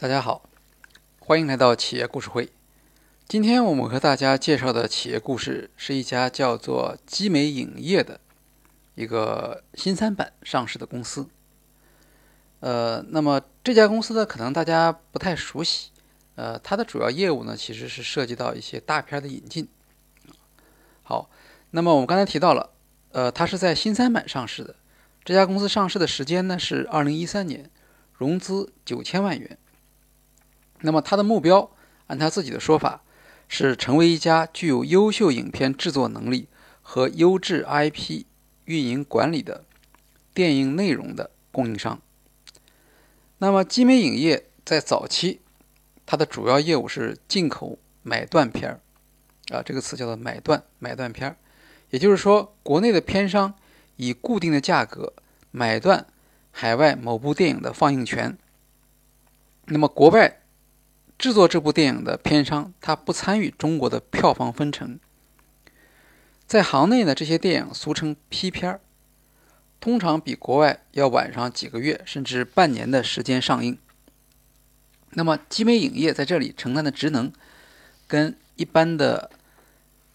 大家好，欢迎来到企业故事会。今天我们和大家介绍的企业故事是一家叫做基美影业的一个新三板上市的公司。呃，那么这家公司呢，可能大家不太熟悉。呃，它的主要业务呢，其实是涉及到一些大片的引进。好，那么我们刚才提到了，呃，它是在新三板上市的。这家公司上市的时间呢是二零一三年，融资九千万元。那么，他的目标，按他自己的说法，是成为一家具有优秀影片制作能力和优质 IP 运营管理的电影内容的供应商。那么，基美影业在早期，它的主要业务是进口买断片儿，啊，这个词叫做买断买断片儿，也就是说，国内的片商以固定的价格买断海外某部电影的放映权，那么国外。制作这部电影的片商，他不参与中国的票房分成。在行内呢，这些电影俗称批片儿，通常比国外要晚上几个月甚至半年的时间上映。那么，集美影业在这里承担的职能，跟一般的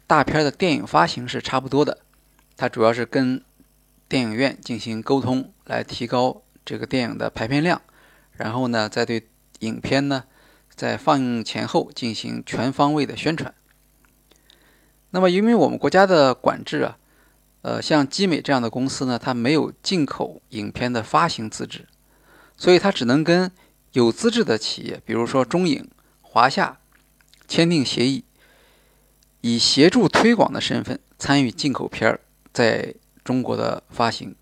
大片的电影发行是差不多的。它主要是跟电影院进行沟通，来提高这个电影的排片量，然后呢，再对影片呢。在放映前后进行全方位的宣传。那么，因为我们国家的管制啊，呃，像基美这样的公司呢，它没有进口影片的发行资质，所以它只能跟有资质的企业，比如说中影、华夏，签订协议，以协助推广的身份参与进口片儿在中国的发行，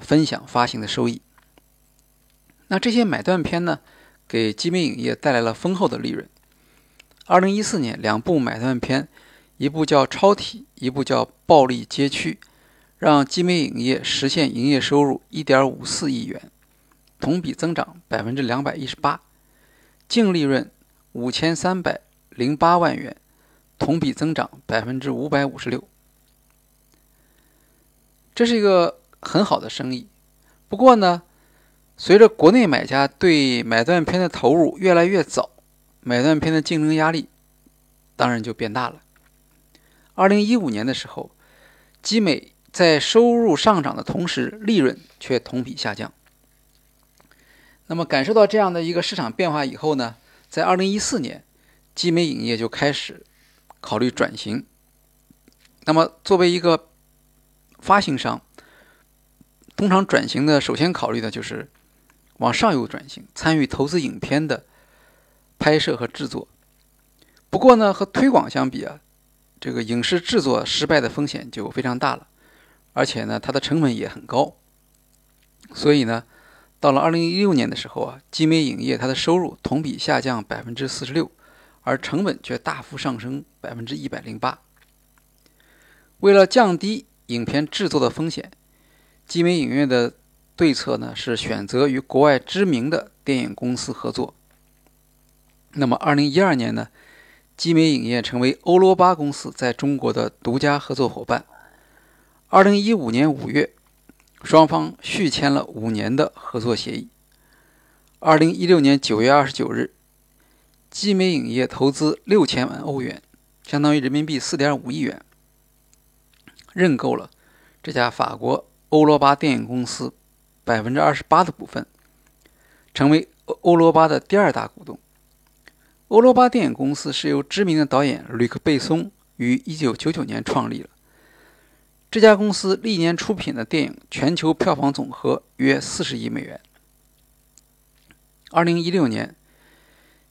分享发行的收益。那这些买断片呢？给基美影业带来了丰厚的利润。二零一四年，两部买断片，一部叫《超体》，一部叫《暴力街区》，让基美影业实现营业收入一点五四亿元，同比增长百分之两百一十八，净利润五千三百零八万元，同比增长百分之五百五十六。这是一个很好的生意。不过呢，随着国内买家对买断片的投入越来越早，买断片的竞争压力当然就变大了。二零一五年的时候，基美在收入上涨的同时，利润却同比下降。那么感受到这样的一个市场变化以后呢，在二零一四年，基美影业就开始考虑转型。那么作为一个发行商，通常转型的首先考虑的就是。往上游转型，参与投资影片的拍摄和制作。不过呢，和推广相比啊，这个影视制作失败的风险就非常大了，而且呢，它的成本也很高。所以呢，到了二零一六年的时候啊，集美影业它的收入同比下降百分之四十六，而成本却大幅上升百分之一百零八。为了降低影片制作的风险，集美影业的。对策呢是选择与国外知名的电影公司合作。那么，二零一二年呢，基美影业成为欧罗巴公司在中国的独家合作伙伴。二零一五年五月，双方续签了五年的合作协议。二零一六年九月二十九日，基美影业投资六千万欧元，相当于人民币四点五亿元，认购了这家法国欧罗巴电影公司。百分之二十八的股份，成为欧欧罗巴的第二大股东。欧罗巴电影公司是由知名的导演吕克·贝松于一九九九年创立了。这家公司历年出品的电影全球票房总和约四十亿美元。二零一六年，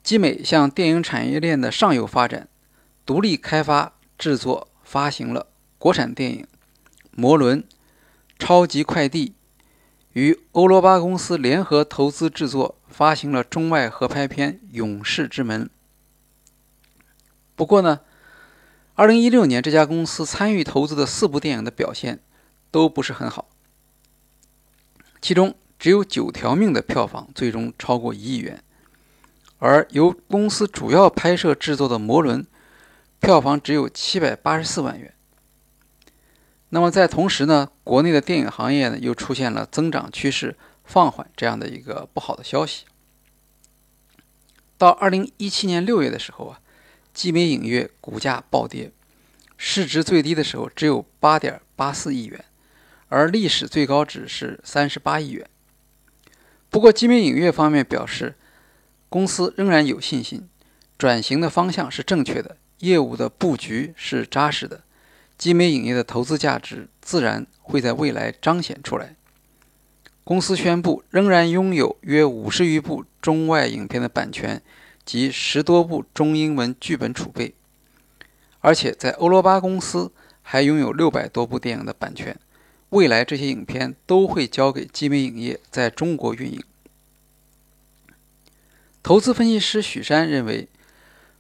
基美向电影产业链的上游发展，独立开发、制作、发行了国产电影《摩轮》《超级快递》。与欧罗巴公司联合投资制作，发行了中外合拍片《勇士之门》。不过呢，二零一六年这家公司参与投资的四部电影的表现都不是很好，其中只有《九条命》的票房最终超过一亿元，而由公司主要拍摄制作的《摩轮》票房只有七百八十四万元。那么在同时呢，国内的电影行业呢又出现了增长趋势放缓这样的一个不好的消息。到二零一七年六月的时候啊，基美影业股价暴跌，市值最低的时候只有八点八四亿元，而历史最高值是三十八亿元。不过，基美影业方面表示，公司仍然有信心，转型的方向是正确的，业务的布局是扎实的，基美影业的投资价值自然会在未来彰显出来。公司宣布，仍然拥有约五十余部中外影片的版权及十多部中英文剧本储备，而且在欧罗巴公司还拥有六百多部电影的版权。未来这些影片都会交给基美影业在中国运营。投资分析师许山认为，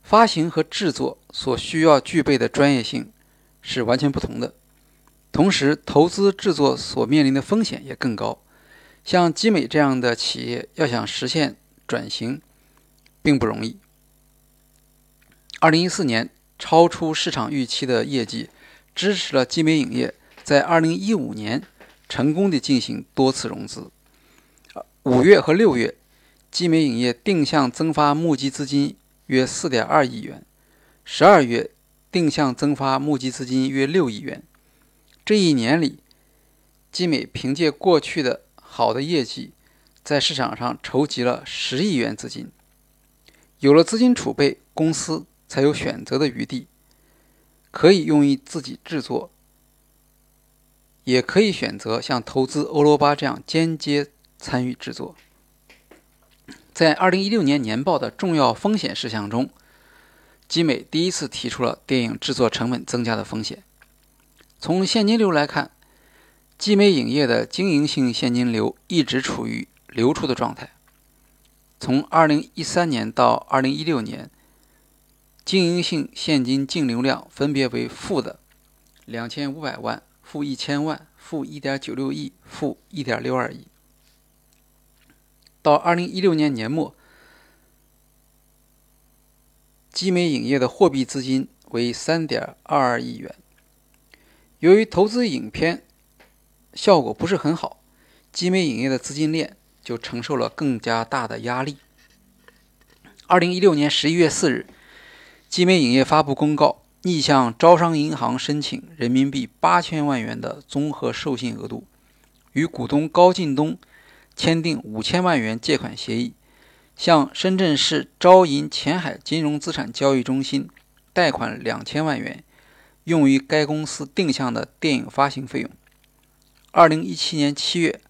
发行和制作所需要具备的专业性是完全不同的，同时投资制作所面临的风险也更高。像集美这样的企业要想实现转型，并不容易。二零一四年超出市场预期的业绩，支持了集美影业在二零一五年成功的进行多次融资。五月和六月，集美影业定向增发募集资金约四点二亿元，十二月定向增发募集资金约六亿元。这一年里，集美凭借过去的好的业绩，在市场上筹集了十亿元资金。有了资金储备，公司才有选择的余地，可以用于自己制作，也可以选择像投资欧罗巴这样间接参与制作。在二零一六年年报的重要风险事项中，集美第一次提出了电影制作成本增加的风险。从现金流来看。集美影业的经营性现金流一直处于流出的状态。从2013年到2016年，经营性现金净流量分别为负的2500万、负1000万、负1.96亿、负1.62亿。到2016年年末，集美影业的货币资金为3.22亿元。由于投资影片，效果不是很好，集美影业的资金链就承受了更加大的压力。二零一六年十一月四日，集美影业发布公告，逆向招商银行申请人民币八千万元的综合授信额度，与股东高进东签订五千万元借款协议，向深圳市招银前海金融资产交易中心贷款两千万元，用于该公司定向的电影发行费用。二零一七年七月，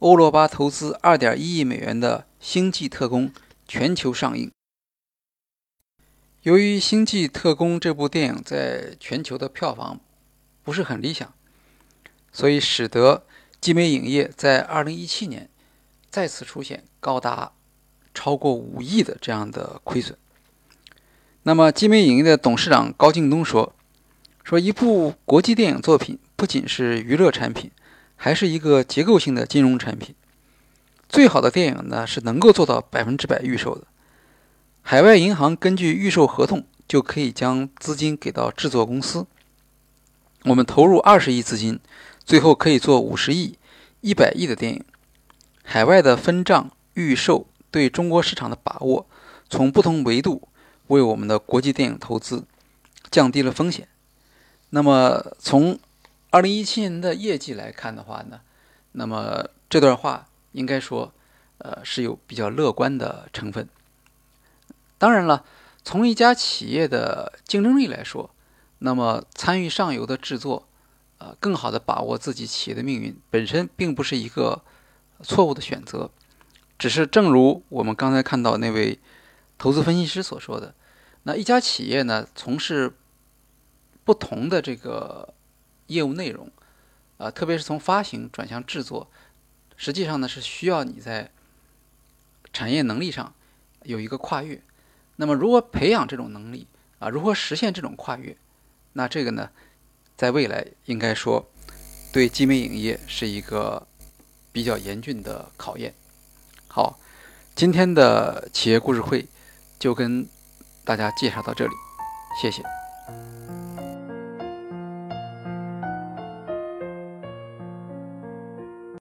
欧罗巴投资二点一亿美元的《星际特工》全球上映。由于《星际特工》这部电影在全球的票房不是很理想，所以使得集美影业在二零一七年再次出现高达超过五亿的这样的亏损。那么，金美影业的董事长高敬东说：“说一部国际电影作品不仅是娱乐产品。”还是一个结构性的金融产品。最好的电影呢是能够做到百分之百预售的。海外银行根据预售合同就可以将资金给到制作公司。我们投入二十亿资金，最后可以做五十亿、一百亿的电影。海外的分账预售对中国市场的把握，从不同维度为我们的国际电影投资降低了风险。那么从二零一七年的业绩来看的话呢，那么这段话应该说，呃，是有比较乐观的成分。当然了，从一家企业的竞争力来说，那么参与上游的制作，呃，更好的把握自己企业的命运，本身并不是一个错误的选择。只是正如我们刚才看到那位投资分析师所说的，那一家企业呢，从事不同的这个。业务内容，啊，特别是从发行转向制作，实际上呢是需要你在产业能力上有一个跨越。那么，如何培养这种能力啊？如何实现这种跨越？那这个呢，在未来应该说对集美影业是一个比较严峻的考验。好，今天的企业故事会就跟大家介绍到这里，谢谢。